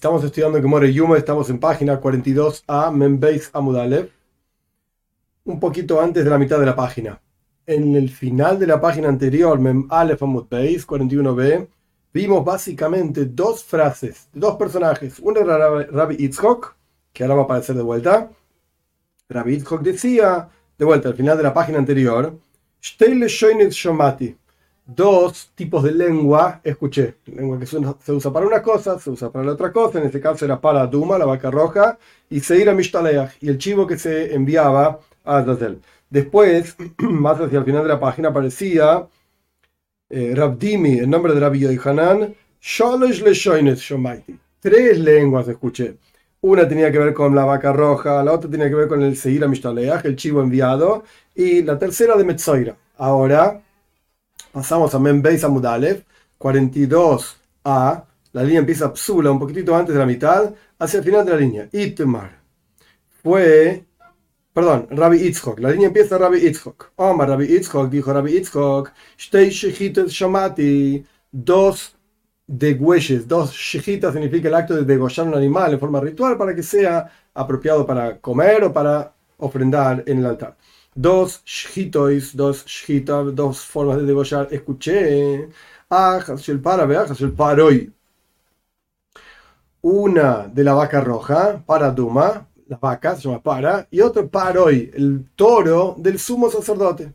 Estamos estudiando Gemara Yuma, estamos en página 42a, Membeis Amudalev, un poquito antes de la mitad de la página. En el final de la página anterior, Mem Aleph Amud 41b, vimos básicamente dos frases dos personajes. Uno era Rabbi Itzhok, que ahora va a aparecer de vuelta. Rabbi Itzhok decía, de vuelta al final de la página anterior, Shoinit Shomati dos tipos de lengua escuché. Lengua que se usa para una cosa, se usa para la otra cosa. En este caso era para Duma, la vaca roja, y Seira Mishtaleach, y el chivo que se enviaba a Azazel. Después, más hacia el final de la página, aparecía eh, Rabdimi, el nombre de Rabbi Yohanan, Tres lenguas escuché. Una tenía que ver con la vaca roja, la otra tenía que ver con el Seira Mishtaleach, el chivo enviado, y la tercera de Metzoira. Ahora Pasamos a Membeis Amudalev, 42a. La línea empieza psula un poquitito antes de la mitad, hacia el final de la línea. Itmar. Fue. Perdón, Rabbi Itzhok. La línea empieza Rabbi Itzhok. Omar Rabbi Itzhok, dijo Rabbi Itzhok. Shtei shamati. Dos degüeyes, dos shechitas significa el acto de degollar un animal en forma ritual para que sea apropiado para comer o para ofrendar en el altar dos shitois, dos shita, dos formas de degollar. Escuché, el para, el paroi. Una de la vaca roja, para Duma, la vaca se llama para, y otro paroi, el toro del sumo sacerdote.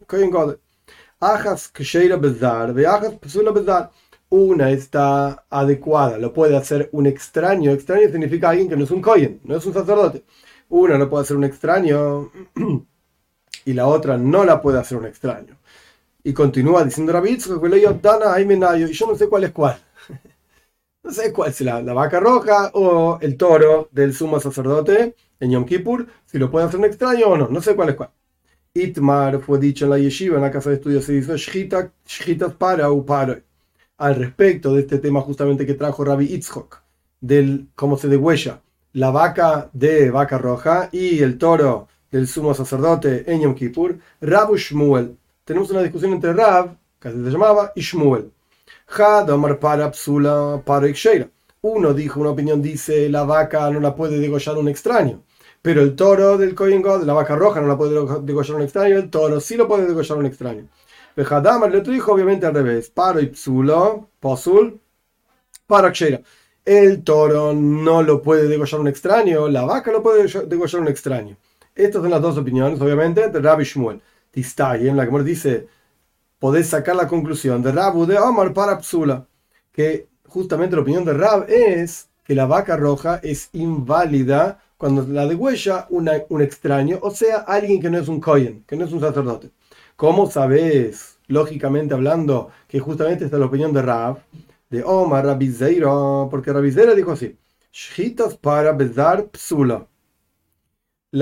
Ajas ksheira bezar, pesula bezar. Una está adecuada, lo puede hacer un extraño. Extraño significa alguien que no es un kohen, no es un sacerdote. Una lo puede hacer un extraño. y la otra no la puede hacer un extraño. Y continúa diciendo Rabbi y yo no sé cuál es cuál. no sé cuál es la, vaca roja o el toro del sumo sacerdote en Yom Kippur, si lo puede hacer un extraño o no, no sé cuál es cuál. Itmar fue dicho en la yeshiva, en la casa de estudios, se dice Shchitas para u Al respecto de este tema justamente que trajo Rabbi Itzhok, del cómo se degüella la vaca de vaca roja y el toro del sumo sacerdote en Yom Kippur, Rabu Shmuel. Tenemos una discusión entre Rab, que se llamaba, y Shmuel. para psula para Uno dijo, una opinión dice, la vaca no la puede degollar un extraño. Pero el toro del Kohen God, la vaca roja, no la puede degollar un extraño, el toro sí lo puede degollar un extraño. Vejadamar, el otro dijo obviamente al revés. Paro y posul, para El toro no lo puede degollar un extraño, la vaca lo puede degollar un extraño. Estas son las dos opiniones, obviamente, de Rabbi Shmuel. en la que dice, podés sacar la conclusión de Rabu de Omar para Psula, que justamente la opinión de Rab es que la vaca roja es inválida cuando la degüella un extraño, o sea, alguien que no es un Kohen, que no es un sacerdote. ¿Cómo sabes, lógicamente hablando, que justamente esta es la opinión de Rab, de Omar Rabbi Zeiro? Porque Rabbi Zeiro dijo así, Shitas para bezar psula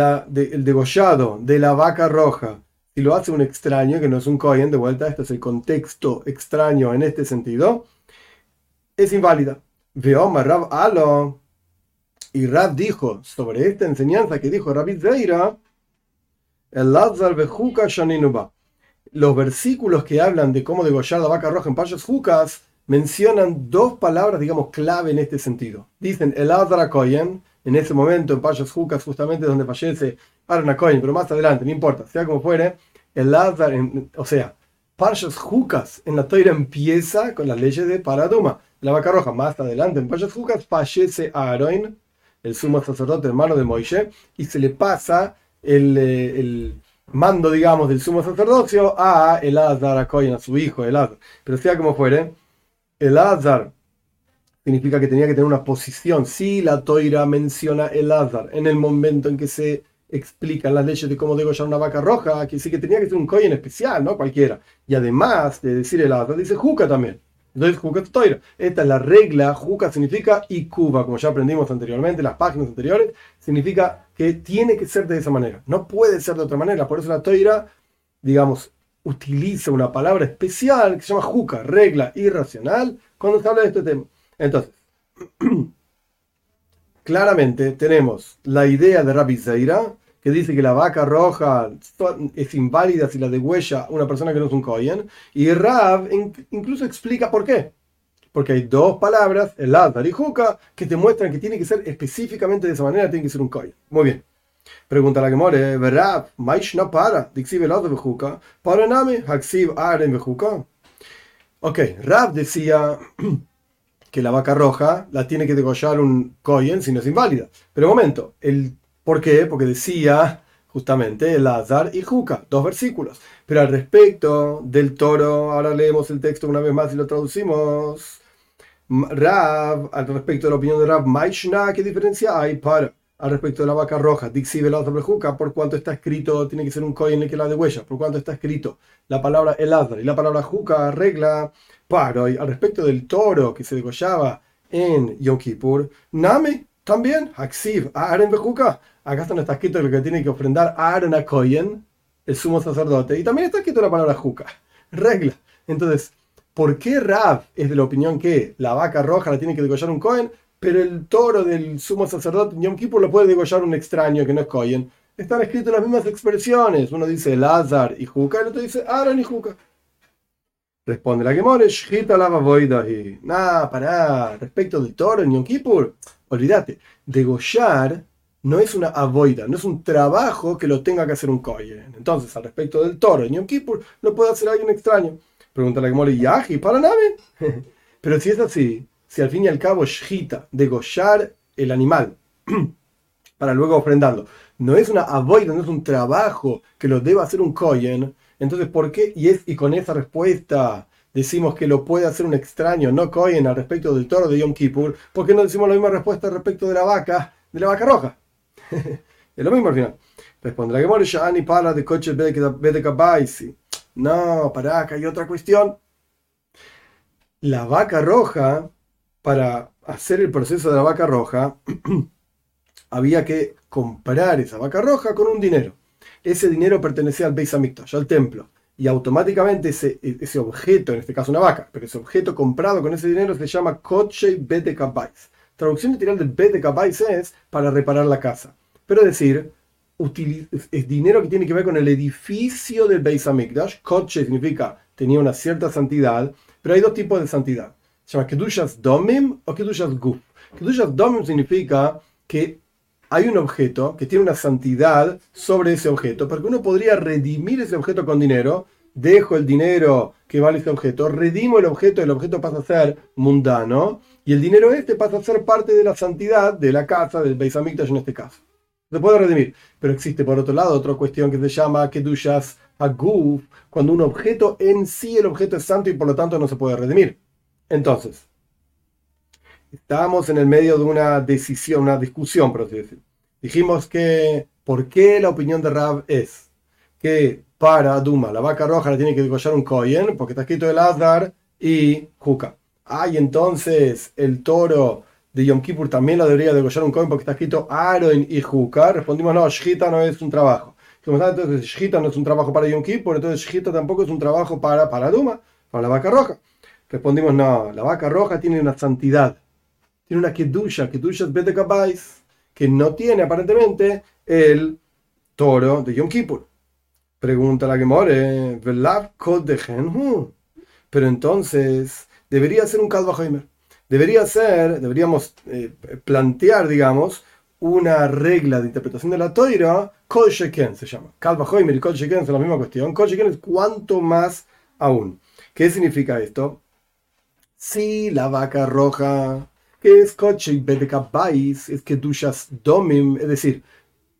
el degollado de la vaca roja, si lo hace un extraño, que no es un Cohen, de vuelta, este es el contexto extraño en este sentido, es inválida. Veoma Rab Alo. Y Rab dijo sobre esta enseñanza que dijo Rabbi Zeira, el Lazar Bejuka Shaninuba. Los versículos que hablan de cómo degollar la vaca roja en Payas Jucas mencionan dos palabras, digamos, clave en este sentido. Dicen el Lazar Cohen en ese momento en Payas Jucas, justamente donde fallece Aaron Cohen, pero más adelante, no importa, sea como fuere, el Lazar, o sea, Payas Jucas en la toira empieza con las leyes de Paraduma, la vaca roja. Más adelante en Payas Jucas fallece Aaron, el sumo sacerdote hermano de Moishe, y se le pasa el, eh, el mando, digamos, del sumo sacerdocio a Elazar a Cohen, a su hijo Elazar. Pero sea como fuere, Elazar significa que tenía que tener una posición. Si la toira menciona el Azar en el momento en que se explican las leyes de cómo degollar una vaca roja, que sí que tenía que ser un en especial, no cualquiera. Y además de decir el Azar, dice Juca también. Entonces, Juca toira. Esta es la regla. Juca significa y Cuba, como ya aprendimos anteriormente, las páginas anteriores, significa que tiene que ser de esa manera. No puede ser de otra manera. Por eso la toira, digamos, utiliza una palabra especial que se llama Juca, regla irracional, cuando se habla de este tema. Entonces, claramente tenemos la idea de Rabbi Zeira, que dice que la vaca roja es inválida si la degüella una persona que no es un Kohen, y Rab incluso explica por qué. Porque hay dos palabras, el Azar y Juca, que te muestran que tiene que ser específicamente de esa manera, tiene que ser un Kohen. Muy bien. Pregunta la que more, ¿verdad? no para, dixiv el Azar Juca, para name, haxiv aren Juca. Ok, Rab decía que la vaca roja la tiene que degollar un Kohen si no es inválida. Pero momento, el, ¿por qué? Porque decía justamente el Azar y Juca, dos versículos. Pero al respecto del toro, ahora leemos el texto una vez más y lo traducimos. Rab, al respecto de la opinión de Rab, Maishna, ¿qué diferencia hay para? Al respecto de la vaca roja, Dixi sobre Juca, por cuanto está escrito, tiene que ser un coin que la de huella, por cuanto está escrito la palabra Elazar y la palabra Juca regla paro. Y al respecto del toro que se degollaba en Yom Kippur, Name también, Haksiv, Aaron Bejuca, acá está escrito lo que tiene que ofrendar Aaron a Koyen, el sumo sacerdote, y también está escrito la palabra Juca, regla. Entonces, ¿por qué Rab es de la opinión que la vaca roja la tiene que degollar un Cohen, pero el toro del sumo sacerdote Yom Kippur lo puede degollar un extraño que no es Cohen? Están escritas las mismas expresiones. Uno dice Lazar y Juca, el otro dice Aaron y Juca. Responde la Gemore, Shita lava y Nah, pará, respecto del toro en Yom Kippur, olvídate, degollar no es una avoida, no es un trabajo que lo tenga que hacer un kohen. Entonces, al respecto del toro en Yom Kippur, lo puede hacer alguien extraño. Pregunta la Gemore, ¿yaji para nave? Pero si es así, si al fin y al cabo Shita, degollar el animal, para luego ofrendarlo, no es una avoida, no es un trabajo que lo deba hacer un kohen, entonces, ¿por qué? Y, es, y con esa respuesta decimos que lo puede hacer un extraño, no Cohen, al respecto del toro de Yom Kippur, ¿por qué no decimos la misma respuesta respecto de la vaca, de la vaca roja? es lo mismo al final. Responderá que ya ni para de coche de No, para acá hay otra cuestión. La vaca roja, para hacer el proceso de la vaca roja, había que comprar esa vaca roja con un dinero ese dinero pertenecía al Beis Hamikdash, al templo. Y automáticamente ese, objeto, en este caso una vaca, pero ese objeto comprado con ese dinero se llama Koche Bete Kabais. Traducción literal de Bete Kabais es para reparar la casa. Pero es decir, es dinero que tiene que ver con el edificio del Beis Hamikdash. Koche significa tenía una cierta santidad, pero hay dos tipos de santidad. Se llama Kedushas Domim o Kedushas Guf. Kedushas Domim significa que hay un objeto que tiene una santidad sobre ese objeto, porque uno podría redimir ese objeto con dinero, dejo el dinero que vale ese objeto, redimo el objeto, el objeto pasa a ser mundano, y el dinero este pasa a ser parte de la santidad de la casa, del Beis en este caso. Se puede redimir, pero existe por otro lado otra cuestión que se llama Kedushas Aguf, cuando un objeto en sí, el objeto es santo y por lo tanto no se puede redimir. Entonces, estábamos en el medio de una decisión, una discusión, por así. Dijimos que, ¿por qué la opinión de Rab es que para Duma la vaca roja la tiene que degollar un Kohen? Porque está escrito el Azar y Juca. Ah, entonces el toro de Yom Kippur también la debería degollar un Kohen porque está escrito Aaron y Juca. Respondimos, no, Shita no es un trabajo. Entonces, Shita no es un trabajo para Yom Kippur, entonces Shita tampoco es un trabajo para, para Duma, para la vaca roja. Respondimos, no, la vaca roja tiene una santidad tiene una kedusha, kedusha es kabais, que no tiene aparentemente el toro de Yom Kippur. Pregunta la que more, pero entonces debería ser un Kalvahoimer. Debería ser, deberíamos eh, plantear, digamos, una regla de interpretación de la toira, Kol Sheken se llama. Kalvahoimer y Kol Sheken son la misma cuestión. Kol Sheken es cuanto más aún. ¿Qué significa esto? Si la vaca roja que es coche es que dushas domim, es decir,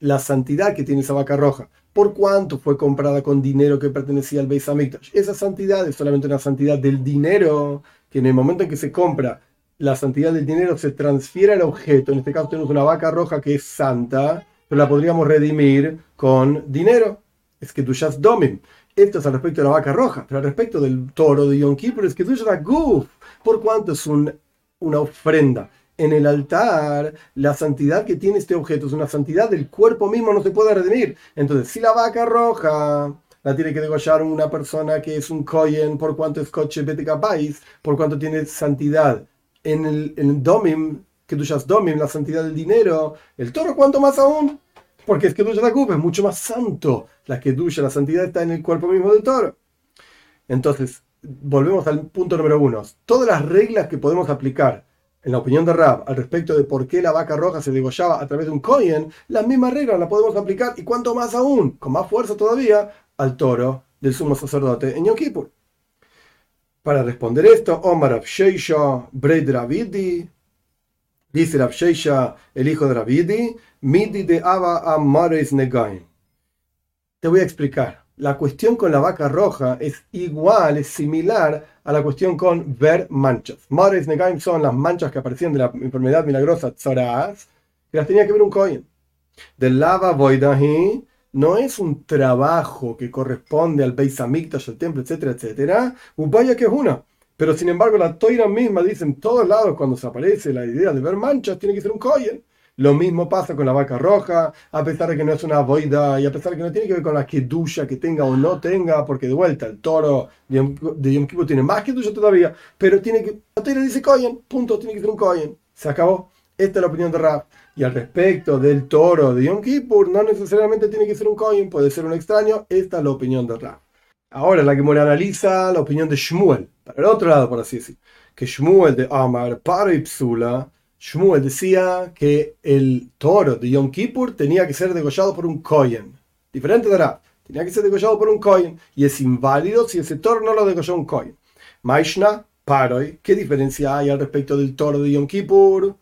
la santidad que tiene esa vaca roja. ¿Por cuánto fue comprada con dinero que pertenecía al Beis Hamikdash? Esa santidad es solamente una santidad del dinero, que en el momento en que se compra, la santidad del dinero se transfiere al objeto. En este caso tenemos una vaca roja que es santa, pero la podríamos redimir con dinero. Es que dushas domim. Esto es al respecto de la vaca roja, pero al respecto del toro de Yom Kippur es que dushas guf. ¿Por cuánto es un una ofrenda. En el altar, la santidad que tiene este objeto es una santidad del cuerpo mismo, no se puede redimir. Entonces, si la vaca roja la tiene que degollar una persona que es un kohen por cuanto es coche país por cuanto tiene santidad en el, en que tú domim, la santidad del dinero, el toro, ¿cuánto más aún? Porque es que duya la culpa es mucho más santo. La que duya, la santidad está en el cuerpo mismo del toro. Entonces, volvemos al punto número uno. Todas las reglas que podemos aplicar en la opinión de Rab al respecto de por qué la vaca roja se degollaba a través de un cohen, las mismas reglas las podemos aplicar y cuanto más aún, con más fuerza todavía, al toro del sumo sacerdote en Yom Kippur. Para responder esto, Omar Absheisha, Bred Ravidi, dice Absheisha, el hijo de Ravidi, Midi de Aba Amares Negaim. Te voy a explicar. La cuestión con la vaca roja es igual, es similar a la cuestión con ver manchas. Mares Negaim son las manchas que aparecían de la enfermedad milagrosa Tzoraz, que las tenía que ver un cohen. De lava Voidahi no es un trabajo que corresponde al Beis Hamikdash, al templo, etcétera, etcétera. vaya que es una. Pero sin embargo, la toira misma dice en todos lados cuando se aparece la idea de ver manchas, tiene que ser un kohen. Lo mismo pasa con la vaca roja, a pesar de que no es una boida y a pesar de que no tiene que ver con la kedusha que tenga o no tenga, porque de vuelta el toro de Yom, Kippur tiene más kedusha todavía, pero tiene que. La toira dice kohen, punto, tiene que ser un kohen. Se acabó. Esta es la opinión de Rab. Y al respecto del toro de Yom Kippur, no necesariamente tiene que ser un coin, puede ser un extraño. Esta es la opinión de Rab. Ahora, la que me analiza la opinión de Shmuel, para el otro lado, por así decir. Que Shmuel de Amar, para Ipsula, Shmuel decía que el toro de Yom Kippur tenía que ser degollado por un coin. Diferente de Rab. Tenía que ser degollado por un coin. Y es inválido si ese toro no lo degolló un coin. Maishna, Paroi, ¿qué diferencia hay al respecto del toro de Yom Kippur?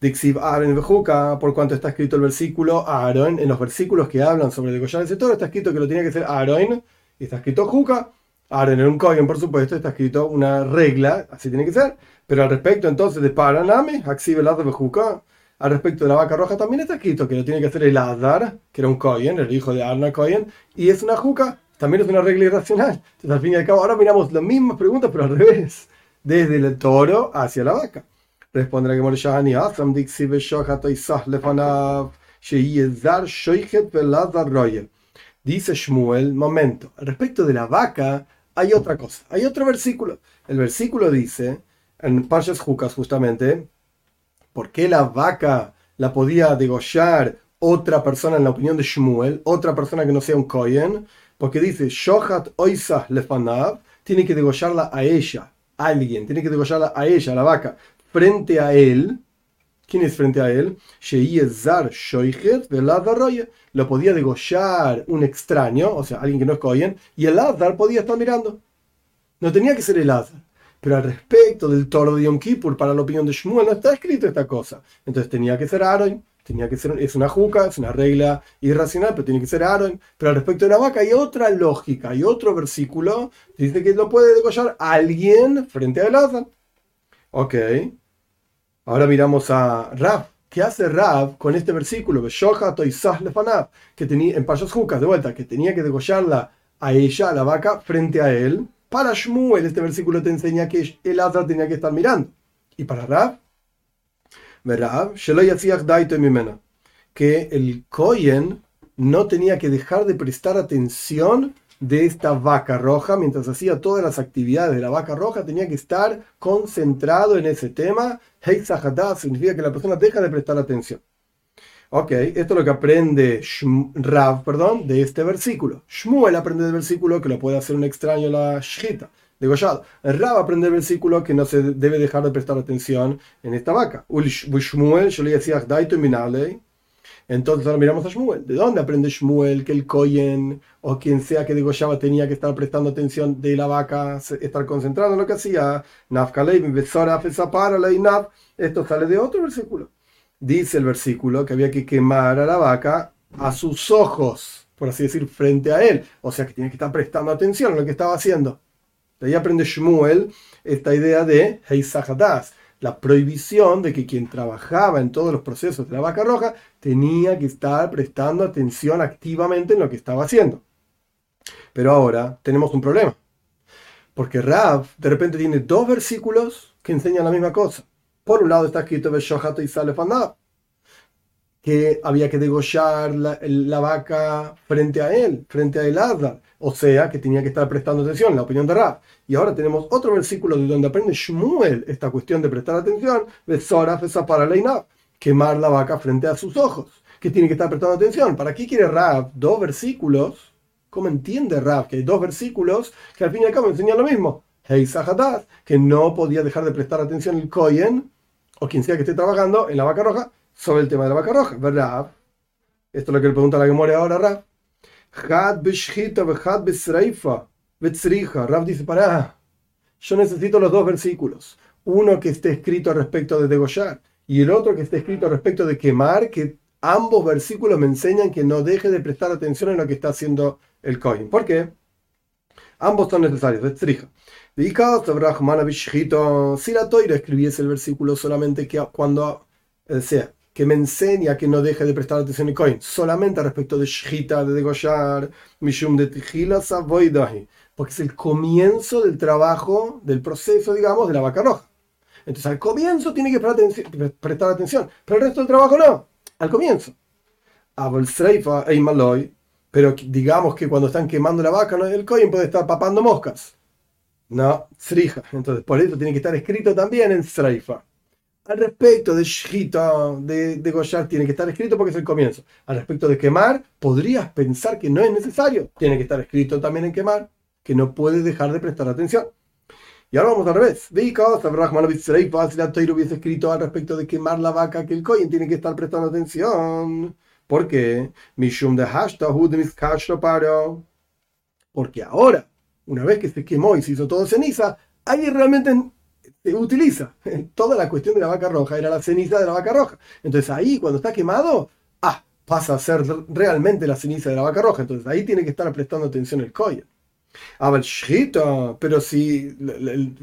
Dixiv Aaron Bejuca, por cuanto está escrito el versículo Aaron, en los versículos que hablan sobre degollar ese toro, está escrito que lo tenía que ser Aaron, y está escrito Juca. Aaron en un Kohen, por supuesto, está escrito una regla, así tiene que ser. Pero al respecto entonces de Paraname, Axiv el Bejuca, al respecto de la vaca roja también está escrito que lo tiene que hacer el Adar, que era un Kohen, el hijo de Arna Kohen, y es una Juca, también es una regla irracional. Entonces al fin y al cabo, ahora miramos las mismas preguntas, pero al revés, desde el toro hacia la vaca. Responde la Gemara Shahani, Asam Dixi Veshohat Isah Lefanav, Sheyezar Shoichet Velazar Royer. Dice Shmuel, momento, respecto de la vaca hay otra cosa, hay otro versículo. El versículo dice, en Parshas Jukas justamente, ¿por qué la vaca la podía degollar otra persona en la opinión de Shmuel, otra persona que no sea un Kohen? Porque dice, Shohat Oisah Lefanav, tiene que degollarla a ella, alguien, tiene que degollarla a ella, la vaca frente a él. ¿Quién es frente a él? Lo podía degollar un extraño, o sea, alguien que no es Cohen, y el Azar podía estar mirando. No tenía que ser el Azar. Pero al respecto del toro de Yom Kippur, para la opinión de Shmuel, no está escrito esta cosa. Entonces tenía que ser Aaron, tenía que ser, es una juca, es una regla irracional, pero tiene que ser Aaron. Pero al respecto de la vaca hay otra lógica, hay otro versículo, dice que lo puede degollar alguien frente al Azar. Ok. Ahora miramos a Rab. ¿Qué hace Rab con este versículo? Que tenía en Payas Jucas, de vuelta, que tenía que degollarla a ella, a la vaca, frente a él. Para Shmuel, este versículo te enseña que el Azar tenía que estar mirando. Y para Rab, Rab, que el Kohen no tenía que dejar de prestar atención de esta vaca roja, mientras hacía todas las actividades de la vaca roja, tenía que estar concentrado en ese tema. significa que la persona deja de prestar atención. Ok, esto es lo que aprende Rav, perdón, de este versículo. Shmuel aprende del versículo que lo puede hacer un extraño la shita, degollado. Rav aprende del versículo que no se debe dejar de prestar atención en esta vaca. Shmuel, yo le decía, entonces ahora miramos a Shmuel. ¿De dónde aprende Shmuel que el Koyen o quien sea que digo Shaba tenía que estar prestando atención de la vaca, estar concentrado en lo que hacía? Esto sale de otro versículo. Dice el versículo que había que quemar a la vaca a sus ojos, por así decir, frente a él. O sea que tiene que estar prestando atención a lo que estaba haciendo. De ahí aprende Shmuel esta idea de Heisahadas la prohibición de que quien trabajaba en todos los procesos de la vaca roja tenía que estar prestando atención activamente en lo que estaba haciendo. Pero ahora tenemos un problema. Porque Rav de repente tiene dos versículos que enseñan la misma cosa. Por un lado está escrito y que había que degollar la, vaca frente a él, frente a Elazar. O sea, que tenía que estar prestando atención, la opinión de Rab. Y ahora tenemos otro versículo de donde aprende Shmuel esta cuestión de prestar atención, de Sora para quemar la vaca frente a sus ojos, que tiene que estar prestando atención. ¿Para qué quiere Rab dos versículos? ¿Cómo entiende Rab que hay dos versículos que al fin y al cabo enseñan lo mismo? que no podía dejar de prestar atención el Kohen o quien sea que esté trabajando en la vaca roja sobre el tema de la vaca roja. ¿Verdad? Esto es lo que le pregunta la que muere ahora Rab. Had Rab dice, pará, yo necesito los dos versículos. Uno que esté escrito respecto de degollar y el otro que esté escrito respecto de quemar, que ambos versículos me enseñan que no deje de prestar atención en lo que está haciendo el Kohen. ¿Por qué? Ambos son necesarios. Estrija. Si la Toira escribiese el versículo solamente que cuando sea que me enseña que no deje de prestar atención al Kohen, solamente respecto de Shita, de degollar, Mishum de Tijila, porque es el comienzo del trabajo, del proceso, digamos, de la vaca roja. Entonces al comienzo tiene que prestar atención, pero el resto del trabajo no, al comienzo. Pero digamos que cuando están quemando la vaca, el Kohen puede estar papando moscas. No, Srija. Entonces, por eso tiene que estar escrito también en Sreifa. Al respecto de Shita, de, de Goyar, tiene que estar escrito porque es el comienzo. Al respecto de quemar, podrías pensar que no es necesario. Tiene que estar escrito también en quemar, que no puedes dejar de prestar atención. Y ahora vamos al revés. Hubiese escrito al respecto de quemar la vaca, que el Kohen tiene que estar prestando atención. ¿Por qué? Mishum de Porque ahora una vez que se quemó y se hizo todo ceniza, ahí realmente utiliza. Toda la cuestión de la vaca roja era la ceniza de la vaca roja. Entonces ahí, cuando está quemado, ah, pasa a ser realmente la ceniza de la vaca roja. Entonces ahí tiene que estar prestando atención el koya. A ver, pero si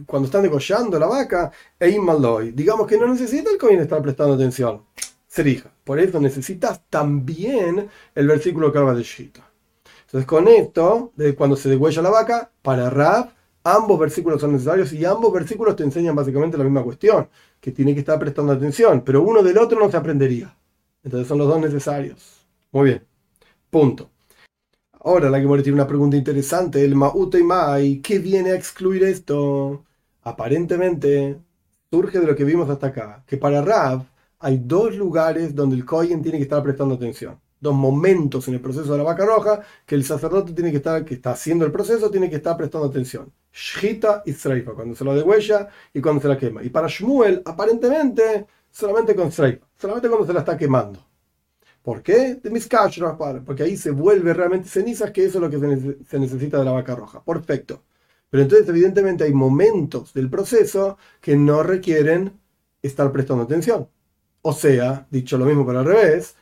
cuando están degollando la vaca, digamos que no necesita el kohen estar prestando atención. Serija. Por eso necesitas también el versículo que habla de Shita. Entonces, con esto, de cuando se degüella la vaca, para Rab, ambos versículos son necesarios y ambos versículos te enseñan básicamente la misma cuestión, que tiene que estar prestando atención, pero uno del otro no se aprendería. Entonces son los dos necesarios. Muy bien. Punto. Ahora la que tiene una pregunta interesante, el Ma'ute Mai, ¿qué viene a excluir esto? Aparentemente surge de lo que vimos hasta acá, que para Rab hay dos lugares donde el Kohen tiene que estar prestando atención dos momentos en el proceso de la vaca roja que el sacerdote tiene que estar, que está haciendo el proceso, tiene que estar prestando atención. Shita y Streifa, cuando se lo degüella y cuando se la quema. Y para Shmuel, aparentemente, solamente con Streifa, solamente cuando se la está quemando. ¿Por qué? De mis porque ahí se vuelve realmente cenizas, que eso es lo que se necesita de la vaca roja. Perfecto. Pero entonces, evidentemente, hay momentos del proceso que no requieren estar prestando atención. O sea, dicho lo mismo pero al revés,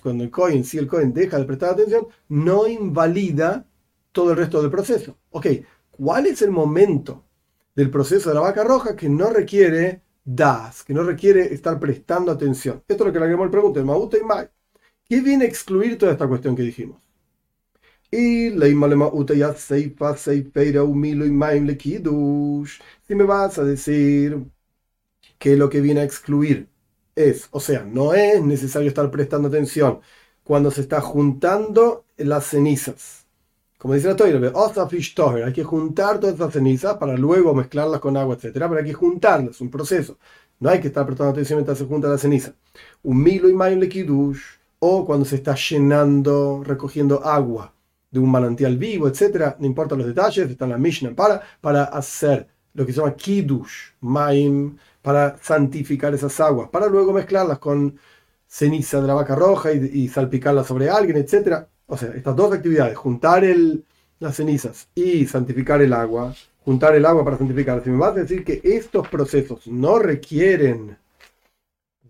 cuando el coin, si el coin deja de prestar atención, no invalida todo el resto del proceso. Ok, ¿cuál es el momento del proceso de la vaca roja que no requiere das, que no requiere estar prestando atención? Esto es lo que le le pregunta, el Mauta y Mai. ¿Qué viene a excluir toda esta cuestión que dijimos? Y si me vas a decir que lo que viene a excluir es, o sea, no es necesario estar prestando atención cuando se está juntando las cenizas. Como dice la Torah, hay que juntar todas esas cenizas para luego mezclarlas con agua, etc. Pero hay que juntarlas, es un proceso. No hay que estar prestando atención mientras se junta la ceniza. Un milo y mayo lekidush, o cuando se está llenando, recogiendo agua de un manantial vivo, etc. No importa los detalles, está en la Mishnah para, para hacer lo que se llama kiddush, maim, para santificar esas aguas, para luego mezclarlas con ceniza de la vaca roja y, salpicarlas sobre alguien, etc. O sea, estas dos actividades, juntar las cenizas y santificar el agua, juntar el agua para santificar. Si me vas a decir que estos procesos no requieren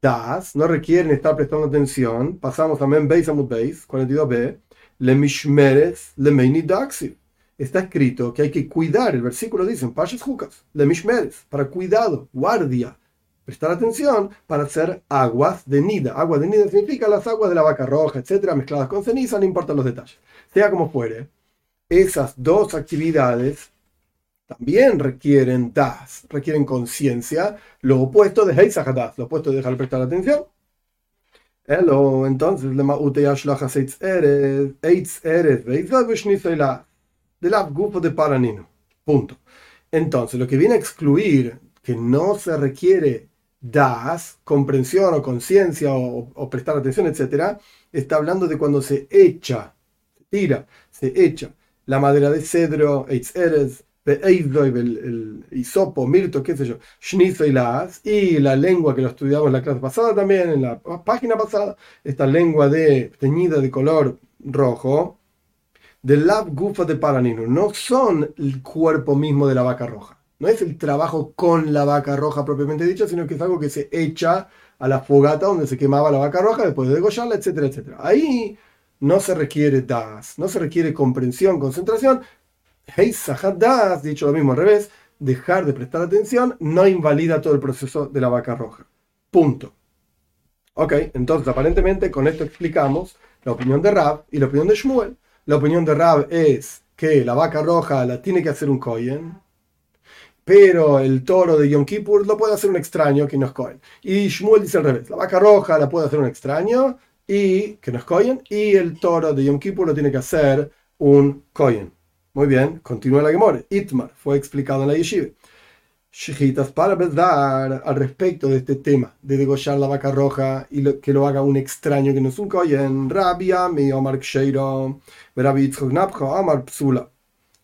das, no requieren estar prestando atención, pasamos a Men Beis Amud Beis, 42b, Le Mishmeres, Le Meini está escrito que hay que cuidar, el versículo dice en Pashas Jukas, de Mishmeres, para cuidado, guardia, prestar atención para hacer aguas de nida. Aguas de nida significa las aguas de la vaca roja, etcétera, mezcladas con ceniza, no importan los detalles. Sea como fuere, esas dos actividades también requieren das, requieren conciencia, lo opuesto de Heisahadas, lo opuesto de dejar de prestar atención. Hello, entonces, le Eitz Eres, del grupo de Paranino. Punto. Entonces, lo que viene a excluir que no se requiere das, comprensión o conciencia o, prestar atención, etc., está hablando de cuando se echa, se tira, se echa la madera de cedro, Eitz Eres, el, el hisopo, mirto, qué sé yo, las y la lengua que lo estudiamos en la clase pasada también, en la página pasada, esta lengua de, teñida de color rojo, del lab gufa de paranino, no son el cuerpo mismo de la vaca roja. No es el trabajo con la vaca roja propiamente dicho, sino que es algo que se echa a la fogata donde se quemaba la vaca roja después de degollarla, etcétera, etcétera. Ahí no se requiere das, no se requiere comprensión, concentración. das, dicho lo mismo al revés, dejar de prestar atención no invalida todo el proceso de la vaca roja. Punto. Ok, entonces aparentemente con esto explicamos la opinión de Rab y la opinión de Shmuel. La opinión de Rab es que la vaca roja la tiene que hacer un Kohen, pero el toro de Yom Kippur lo puede hacer un extraño que no es Kohen. Y Shmuel dice al revés, la vaca roja la puede hacer un extraño y que no es Kohen, y el toro de Yom Kippur lo tiene que hacer un Kohen. Muy bien, continúa la Gemore. Itmar fue explicado en la Yeshiva. Shijitas para verdad al respecto de este tema de degollar la vaca roja y que lo haga un extraño que no es un Kohen. Rabia mi Omar Ksheiro, Rabbi Amar Psula.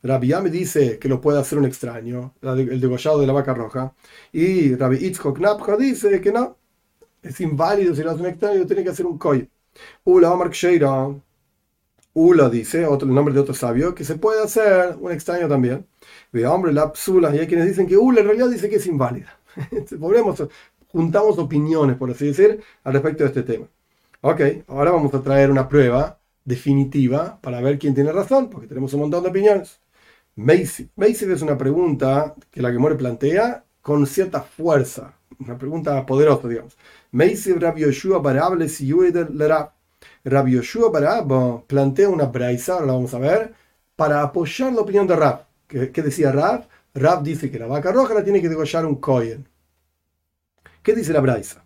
Rabia me dice que lo puede hacer un extraño, el degollado de la vaca roja. Y Rabbi Itzchok dice que no, es inválido si lo hace un extraño, tiene que hacer un Kohen. Ula Omar Ksheira. Ula dice, otro, el nombre de otro sabio, que se puede hacer un extraño también. Ve hombre, la psula. Y hay quienes dicen que Ula en realidad dice que es inválida. Juntamos opiniones, por así decir, al respecto de este tema. Ok, ahora vamos a traer una prueba definitiva para ver quién tiene razón, porque tenemos un montón de opiniones. Macy. Macy es una pregunta que la que muere plantea con cierta fuerza, una pregunta poderosa, digamos. Meisi Rabbi Yoshua Barable Rabbi Yoshua Barab plantea una braisa, ahora la vamos a ver, para apoyar la opinión de Rab. ¿Qué, decía Rab? Rab dice que la vaca roja la tiene que degollar un Kohen. ¿Qué dice la braisa?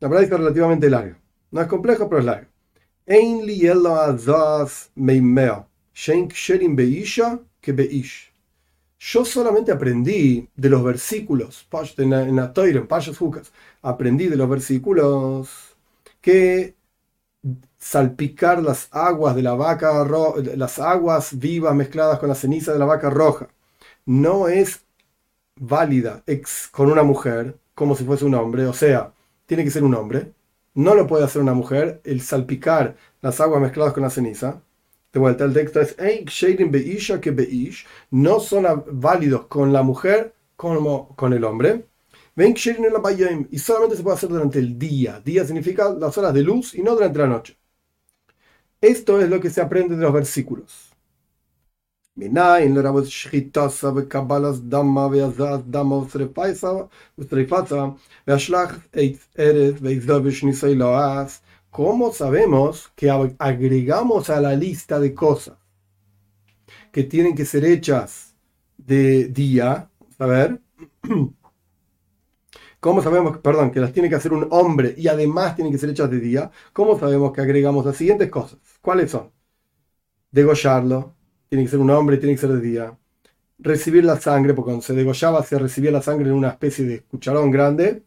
La braisa es relativamente larga. No es complejo, pero es larga. Li beisha beish. Yo solamente aprendí de los versículos, en la Toira, en Pashas Jucas, aprendí de los versículos que salpicar las aguas de la vaca las aguas vivas mezcladas con la ceniza de la vaca roja no es válida ex con una mujer como si fuese un hombre, o sea, tiene que ser un hombre, no lo puede hacer una mujer el salpicar las aguas mezcladas con la ceniza, de vuelta, el texto es no son válidos con la mujer como con el hombre. Y solamente se puede hacer durante el día. Día significa las horas de luz y no durante la noche. Esto es lo que se aprende de los versículos. ¿Cómo sabemos que agregamos a la lista de cosas que tienen que ser hechas de día? A ver. ¿Cómo sabemos, perdón, que las tiene que hacer un hombre y además tienen que ser hechas de día? ¿Cómo sabemos que agregamos las siguientes cosas? ¿Cuáles son? Degollarlo, tiene que ser un hombre, tiene que ser de día. Recibir la sangre, porque cuando se degollaba se recibía la sangre en una especie de cucharón grande.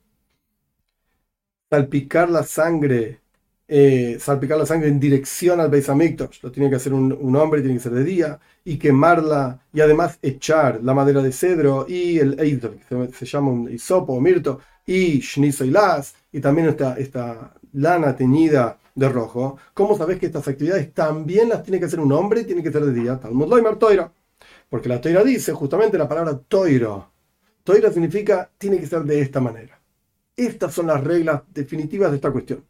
Salpicar la sangre eh, salpicar la sangre en dirección al Beis lo tiene que hacer un, hombre, tiene que ser de día, y quemarla, y además echar la madera de cedro y el Eidov, que se, llama un hisopo o mirto, y Shniso y también esta, esta lana teñida de rojo. ¿Cómo sabes que estas actividades también las tiene que hacer un hombre tiene que ser de día? Talmud Loimar Toira. Porque la Toira dice justamente la palabra Toiro. Toira significa tiene que ser de esta manera. Estas son las reglas definitivas de esta cuestión.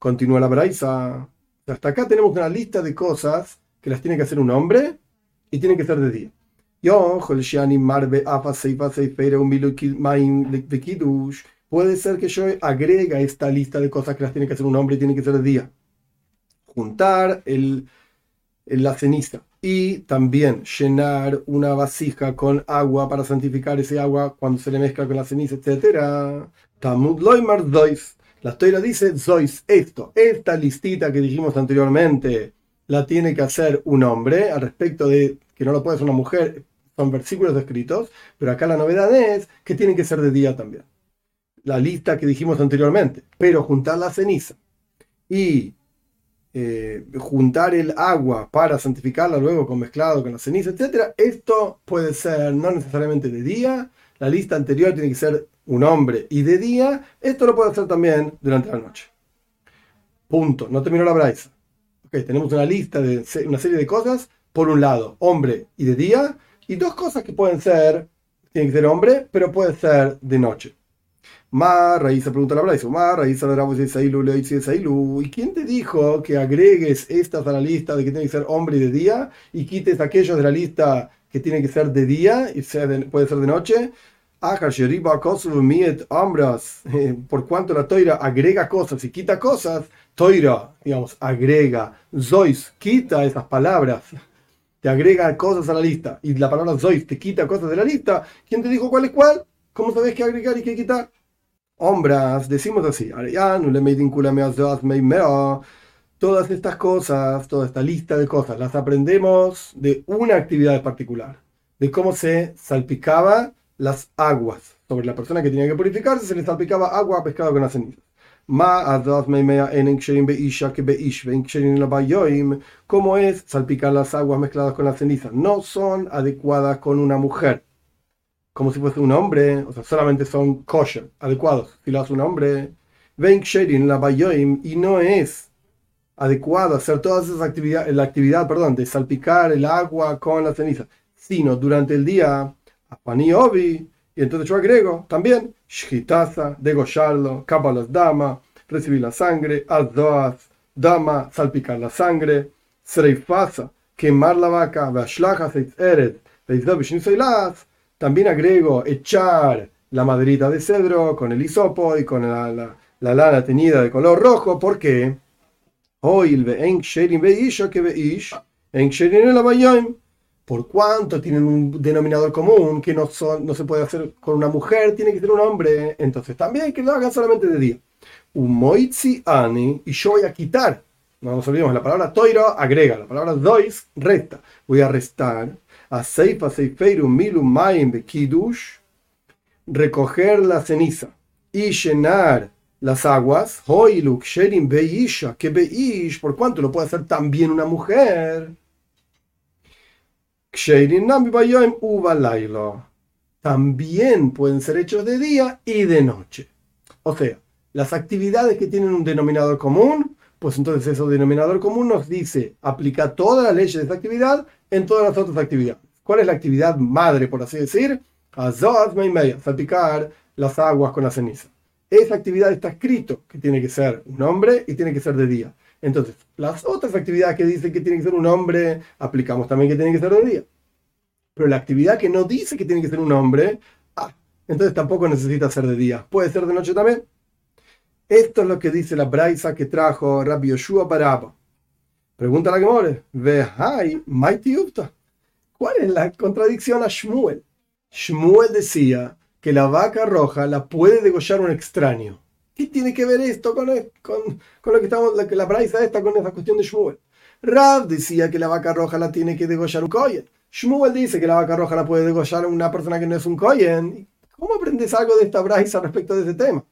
Continúa la Braisa. Hasta acá tenemos una lista de cosas que las tiene que hacer un hombre y tiene que ser de día. Puede ser que yo agrega esta lista de cosas que las tiene que hacer un hombre y tiene que ser de día. Juntar el, la ceniza y también llenar una vasija con agua para santificar ese agua cuando se le mezcla con la ceniza, etc. Tamud loimar dois. La historia dice, sois esto, esta listita que dijimos anteriormente, la tiene que hacer un hombre, al respecto de que no lo puede hacer una mujer, son versículos escritos, pero acá la novedad es que tiene que ser de día también. La lista que dijimos anteriormente, pero juntar la ceniza y eh, juntar el agua para santificarla luego con mezclado con la ceniza, etc. Esto puede ser no necesariamente de día, la lista anterior tiene que ser un hombre y de día, esto lo puede hacer también durante la noche. Punto, no terminó la braisa. Okay, tenemos una lista de una serie de cosas, por un lado, hombre y de día, y dos cosas que pueden ser, tienen que ser hombre, pero puede ser de noche. Ma, raíz pregunta la Braisa, Ma, raíz ¿Y quién te dijo que agregues estas a la lista de que tiene que ser hombre y de día y quites aquellos de la lista que tiene que ser de día y sea puede ser de noche? Eh, por cuanto la toira agrega cosas y quita cosas, toira, digamos, agrega, zois, quita esas palabras, te agrega cosas a la lista, y la palabra zois te quita cosas de la lista, ¿quién te dijo cuál es cuál? ¿Cómo sabes qué agregar y qué quitar? Hombras, decimos así, todas estas cosas, toda esta lista de cosas, las aprendemos de una actividad particular, de cómo se salpicaba las aguas. Sobre la persona que tenía que purificarse se le salpicaba agua pescado con la ceniza. ¿Cómo es salpicar las aguas mezcladas con la ceniza? No son adecuadas con una mujer como si fuese un hombre, o sea, solamente son kosher, adecuados. Si lo hace un hombre, y no es adecuado hacer todas esas actividades, la actividad, perdón, de salpicar el agua con la ceniza, sino durante el día, obi, y entonces yo agrego también, shkitaza, degollarlo, capa las damas, recibir la sangre, azoaz, dama, salpicar la sangre, sreifasa, quemar la vaca, vashlaja, eret, también agrego echar la maderita de cedro con el hisopo y con la, lana teñida de color rojo. ¿Por qué? Por cuanto tienen un denominador común que no, son, no se puede hacer con una mujer, tiene que ser un hombre. Entonces también que lo hagan solamente de día. Umoitzi ani, y yo voy a quitar, no nos olvidemos, la palabra toiro agrega, la palabra dois resta. Voy a restar a Seifa Seifeiru Milu Maim Bekidush, recoger la ceniza y llenar las aguas, Hoiluk Sherim Beisha, que Beish, por cuánto lo puede hacer también una mujer. También pueden ser hechos de día y de noche. O sea, las actividades que tienen un denominador común, pues entonces ese denominador común nos dice aplica todas las leyes de esa actividad en todas las otras actividades. ¿Cuál es la actividad madre, por así decir? salpicar las aguas con la ceniza. Esa actividad está escrito que tiene que ser un hombre y tiene que ser de día. Entonces, las otras actividades que dicen que tiene que ser un hombre, aplicamos también que tiene que ser de día. Pero la actividad que no dice que tiene que ser un hombre, ah, entonces tampoco necesita ser de día. Puede ser de noche también. Esto es lo que dice la braisa que trajo Rabbi Yoshua Baraba. Pregunta la que more. Vehai, Mighty Upta. ¿Cuál es la contradicción a Shmuel? Shmuel decía que la vaca roja la puede degollar un extraño. ¿Qué tiene que ver esto con, con, con lo que estamos, la, la braisa esta con esa cuestión de Shmuel? Rav decía que la vaca roja la tiene que degollar un Koyen. Shmuel dice que la vaca roja la puede degollar una persona que no es un Koyen. ¿Cómo aprendes algo de esta braisa respecto de ese tema?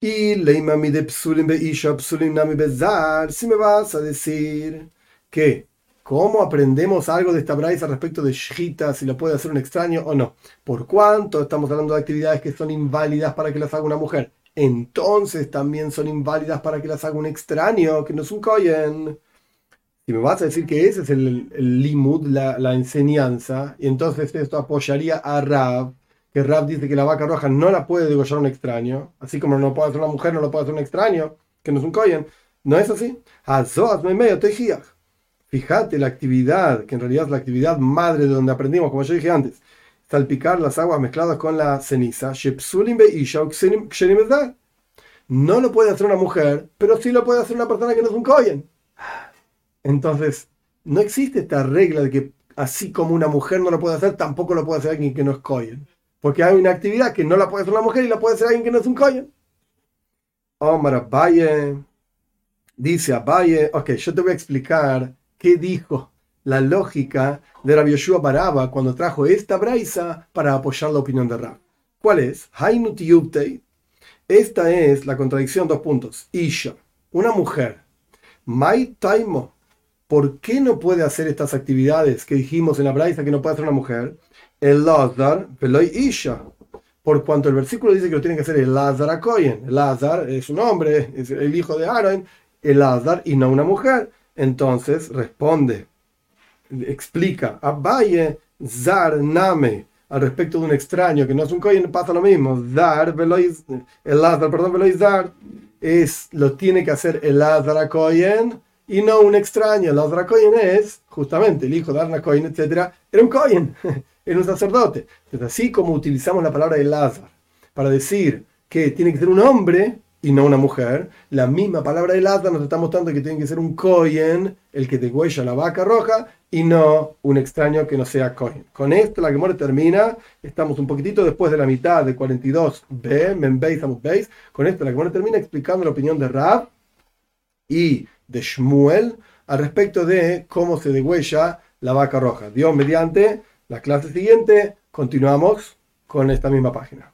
Y leimami de psulim isha psulim nami bezar, si me vas a decir que ¿Cómo aprendemos algo de esta braisa respecto de Shita, si lo puede hacer un extraño o no? ¿Por cuánto estamos hablando de actividades que son inválidas para que las haga una mujer? Entonces también son inválidas para que las haga un extraño, que no es un kohen. Si me vas a decir que ese es el, limud, la, enseñanza, y entonces esto apoyaría a Rab, que Rab dice que la vaca roja no la puede degollar un extraño, así como no lo puede hacer una mujer, no lo puede hacer un extraño, que no es un kohen. ¿No es así? Fíjate la actividad, que en realidad es la actividad madre de donde aprendimos, como yo dije antes, salpicar las aguas mezcladas con la ceniza. No lo puede hacer una mujer, pero sí lo puede hacer una persona que no es un kohen. Entonces, no existe esta regla de que así como una mujer no lo puede hacer, tampoco lo puede hacer alguien que no es kohen. Porque hay una actividad que no la puede hacer una mujer y la puede hacer alguien que no es un kohen. Omar Abaye dice Abaye, ok, yo te voy a explicar qué dijo la lógica de Rabbi Yoshua Baraba cuando trajo esta braisa para apoyar la opinión de Rab. ¿Cuál es? Esta es la contradicción, dos puntos. Isha, una mujer. Mai Taimo, ¿por qué no puede hacer estas actividades que dijimos en la Braisa que no puede hacer una mujer? El Lazar, Veloy Isha. Por cuanto el versículo dice que lo tiene que hacer el Lazar a Cohen. El Lazar es un hombre, es el hijo de Aaron, el Lazar y no una mujer. Entonces responde, explica, Abaye Zar Name, al respecto de un extraño que no es un Cohen, pasa lo mismo. Zar, Veloy, el Lazar, perdón, Veloy Zar, es, lo tiene que hacer el Lazar a Cohen y no un extraño. El Lazar a Cohen es, justamente, el hijo de Arna Cohen, etc., era un Cohen, era un sacerdote. Entonces, así como utilizamos la palabra el Lazar para decir que tiene que ser un hombre, y no una mujer. La misma palabra de Lata nos está mostrando que tiene que ser un Cohen el que degüella la vaca roja y no un extraño que no sea Cohen. Con esto la Gemora termina. Estamos un poquitito después de la mitad de 42b, Membeis Beis. Con esto la Gemora termina explicando la opinión de Rab y de Shmuel al respecto de cómo se degüella la vaca roja. Dios mediante, la clase siguiente continuamos con esta misma página.